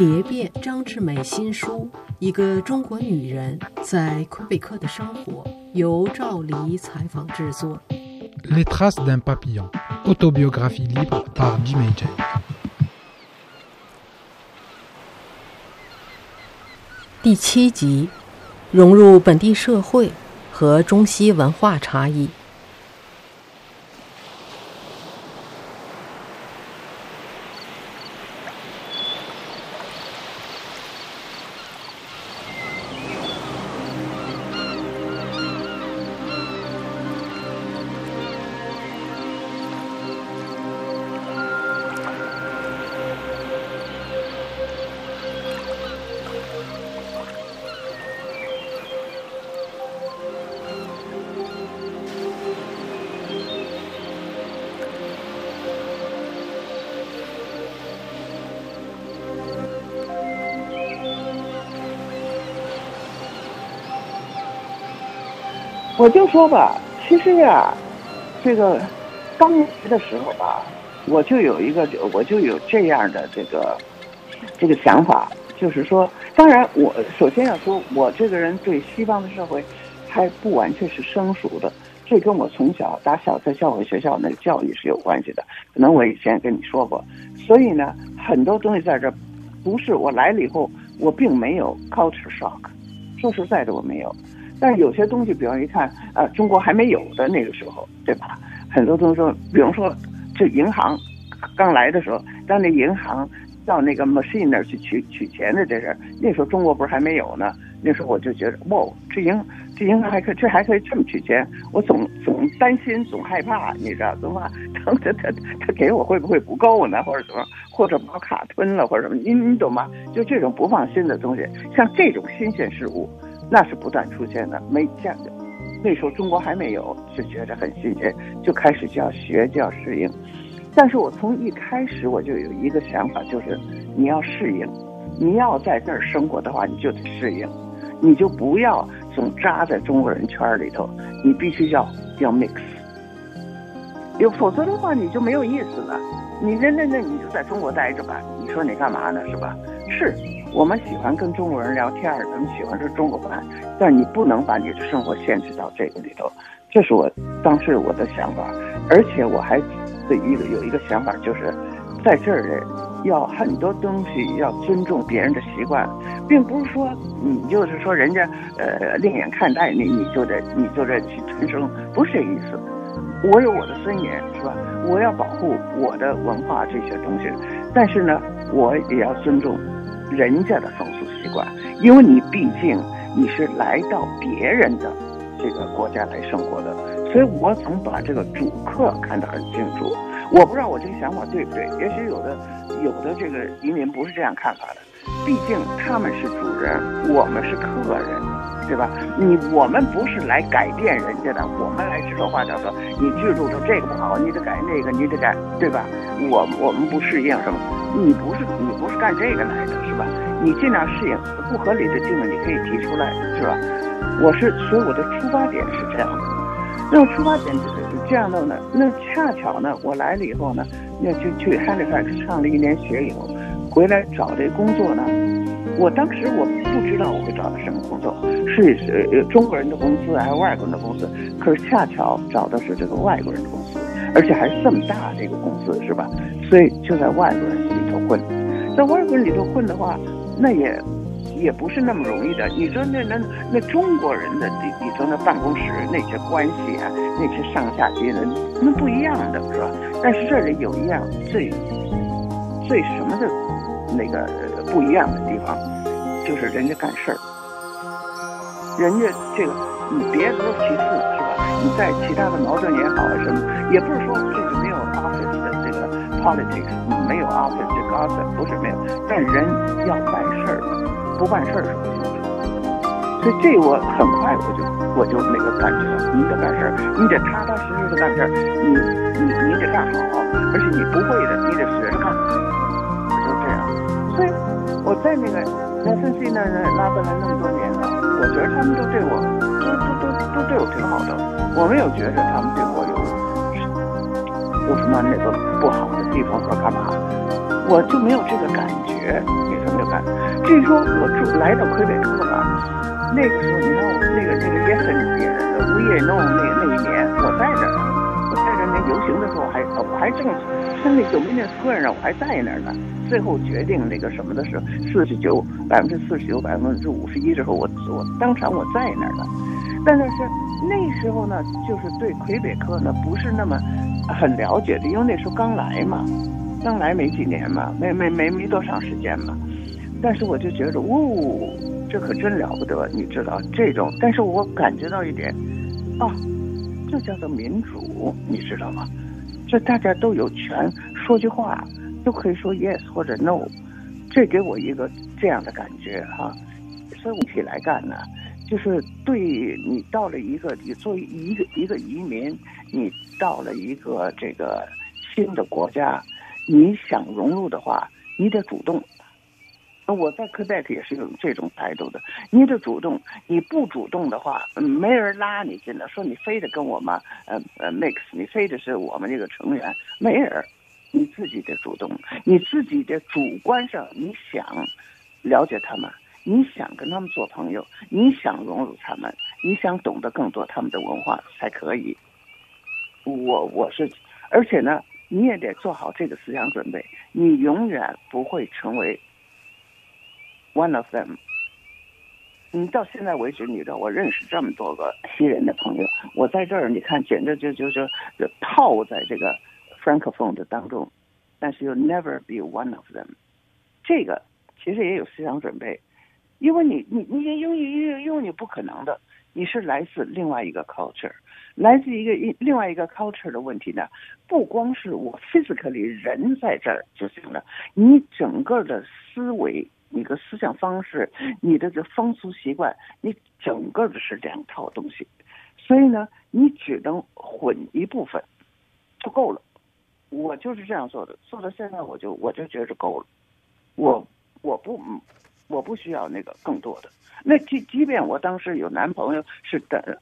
蝶变张志美新书《一个中国女人在魁北克的生活》，由赵黎采访制作。Les traces d'un papillon, autobiographie libre par Jimmy J. 第七集，融入本地社会和中西文化差异。我就说吧，其实呀，这个刚来的时候吧，我就有一个，我就有这样的这个这个想法，就是说，当然，我首先要说，我这个人对西方的社会还不完全是生疏的，这跟我从小打小在教会学校那教育是有关系的。可能我以前跟你说过，所以呢，很多东西在这不是我来了以后，我并没有 culture shock，说实在的，我没有。但是有些东西，比方一看，呃，中国还没有的那个时候，对吧？很多东西说，比方说，这银行刚来的时候，到那银行到那个 machine 那儿去取取钱的这事儿，那时候中国不是还没有呢？那时候我就觉得，哇，这银这银行还可，这还可以这么取钱？我总总担心，总害怕，你知道，总 怕他他他他给我会不会不够呢？或者什么？或者把卡吞了，或者什么？你你懂吗？就这种不放心的东西，像这种新鲜事物。那是不断出现的，没见的。那时候中国还没有，就觉得很新鲜，就开始就要学，就要适应。但是我从一开始我就有一个想法，就是你要适应，你要在这儿生活的话，你就得适应，你就不要总扎在中国人圈里头，你必须要要 mix。有否则的话，你就没有意思了。你那那那你就在中国待着吧，你说你干嘛呢？是吧？是。我们喜欢跟中国人聊天，咱们喜欢吃中国饭，但你不能把你的生活限制到这个里头。这是我当时我的想法，而且我还的一个有一个想法，就是在这儿要很多东西要尊重别人的习惯，并不是说你就是说人家呃另眼看待你，你就得你就得去吞声，不是这意思。我有我的尊严，是吧？我要保护我的文化这些东西，但是呢，我也要尊重。人家的风俗习惯，因为你毕竟你是来到别人的这个国家来生活的，所以我总把这个主客看得很清楚。我不知道我这个想法对不对，也许有的有的这个移民不是这样看法的。毕竟他们是主人，我们是客人，对吧？你我们不是来改变人家的，我们来指手画脚的。你记住，的这个不好，你得改那个，你得改，对吧？我我们不适应什么？你不是你不是干这个来的，是吧？你尽量适应，不合理的地方你可以提出来，是吧？我是，所以我的出发点是这样的。那么出发点就是这样的呢？那恰巧呢，我来了以后呢，那就去 Halifax 上了一年学以后，回来找这工作呢。我当时我不知道我会找到什么工作，是呃中国人的公司还是外国人的公司？可是恰巧找的是这个外国人的公司，而且还是这么大的一个公司，是吧？所以就在外国人里头混，在外国人里头混的话，那也也不是那么容易的。你说那那那中国人的里里头那办公室那些关系啊，那些上下级的那不一样的是吧？但是这里有一样最最什么的那个不一样的地方，就是人家干事儿，人家这个你别说其次是吧？你在其他的矛盾也好啊什么，也不是说这个没有 office 的这个。politics 没有 office 这个 office 不是没有，但人要办事儿，不办事儿是不行的。所以这我很快我就我就那个感觉，你得办事儿，你得踏踏实实的干事儿，你你你得干好，而且你不会的，你得学着干，我就这样。所以我在那个那森西那那拉本来那么多年了，我觉得他们都对我都都都都对我挺好的，我没有觉得他们对我有。有什么那个不好的地方和干嘛？我就没有这个感觉，你说没有感？至于说我住来到魁北克了，那个时候你看我那个那个 Yes and 无业弄那那一年，我在这儿，我在这儿那游行的时候还我还正参那九民那课上，我还在那儿呢。最后决定那个什么的时候，四十九百分之四十九百分之五十一之后，我我当场我在那儿呢。但是是那时候呢，就是对魁北克呢不是那么很了解的，因为那时候刚来嘛，刚来没几年嘛，没没没没多长时间嘛。但是我就觉得，哦，这可真了不得，你知道这种。但是我感觉到一点，啊，这叫做民主，你知道吗？这大家都有权说句话，都可以说 yes 或者 no，这给我一个这样的感觉哈。所以一起来干呢。就是对你到了一个，你作为一个一个移民，你到了一个这个新的国家，你想融入的话，你得主动。我在 Quebec 也是有这种态度的，你得主动。你不主动的话，没人拉你进来，说你非得跟我们呃呃 mix，你非得是我们这个成员，没人。你自己得主动，你自己的主观上你想了解他们。你想跟他们做朋友，你想融入他们，你想懂得更多他们的文化才可以。我我是，而且呢，你也得做好这个思想准备，你永远不会成为 one of them。你到现在为止，你知道我认识这么多个西人的朋友，我在这儿你看简直就就就泡在这个 francophone 的当中，但是 you never be one of them。这个其实也有思想准备。因为你你你英语英语英语不可能的，你是来自另外一个 culture，来自一个一另外一个 culture 的问题呢，不光是我 physically 人在这儿就行了，你整个的思维、你的思想方式、你的这风俗习惯，你整个的是两套东西，所以呢，你只能混一部分就够了。我就是这样做的，做到现在我就我就觉着够了，我我不。我不需要那个更多的，那即即便我当时有男朋友是的，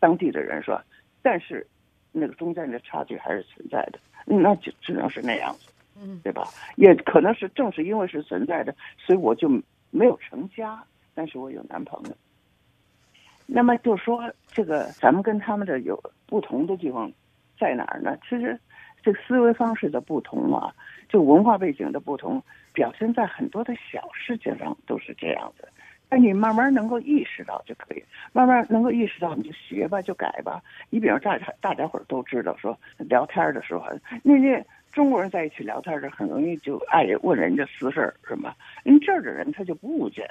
当地的人说，但是那个中间的差距还是存在的，那就只能是那样子，嗯，对吧？也可能是正是因为是存在的，所以我就没有成家，但是我有男朋友。那么就说这个，咱们跟他们的有不同的地方在哪儿呢？其实这思维方式的不同啊。就文化背景的不同，表现在很多的小事情上都是这样的。但你慢慢能够意识到就可以，慢慢能够意识到你就学吧，就改吧。你比如大家大家伙都知道，说聊天的时候，那那中国人在一起聊天儿，很容易就爱问人家私事儿，是吗？人这儿的人他就不介，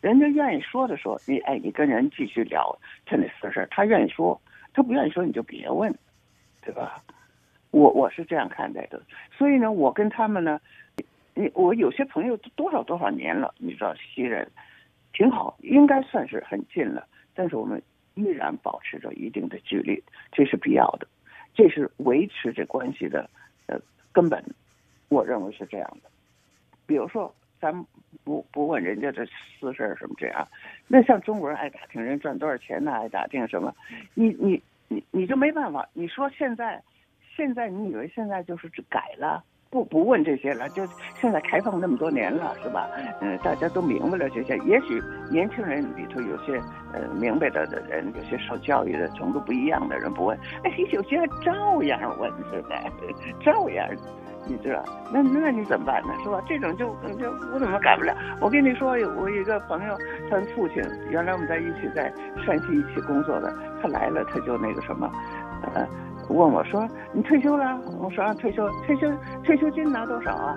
人家愿意说的说，你哎，你跟人继续聊他那私事儿，他愿意说，他不愿意说你就别问，对吧？我我是这样看待的，所以呢，我跟他们呢，你我有些朋友多少多少年了，你知道西人，挺好，应该算是很近了，但是我们依然保持着一定的距离，这是必要的，这是维持这关系的呃根本，我认为是这样的。比如说，咱不不问人家的私事什么这样，那像中国人爱打听人赚多少钱呢，爱打听什么，你你你你就没办法，你说现在。现在你以为现在就是改了，不不问这些了，就现在开放那么多年了，是吧？嗯，大家都明白了这些。也许年轻人里头有些呃明白的的人，有些受教育的程度不一样的人不问，哎，有些照样问，是吧？照样，你知道？那那你怎么办呢？是吧？这种就就我怎么改不了？我跟你说，我一个朋友，他父亲原来我们在一起在山西一起工作的，他来了他就那个什么，呃。问我说：“你退休了？”我说：“啊，退休，退休，退休金拿多少啊？”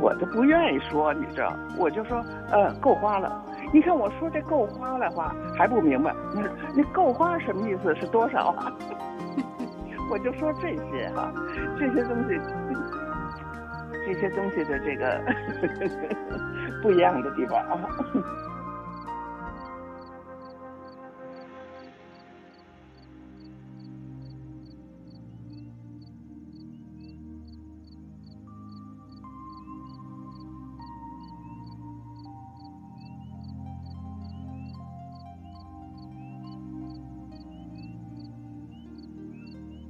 我都不愿意说，你知道，我就说：“呃，够花了。”你看我说这够花的话还不明白，你说那够花什么意思？是多少啊？我就说这些哈，这些东西，这些东西的这个 不一样的地方啊。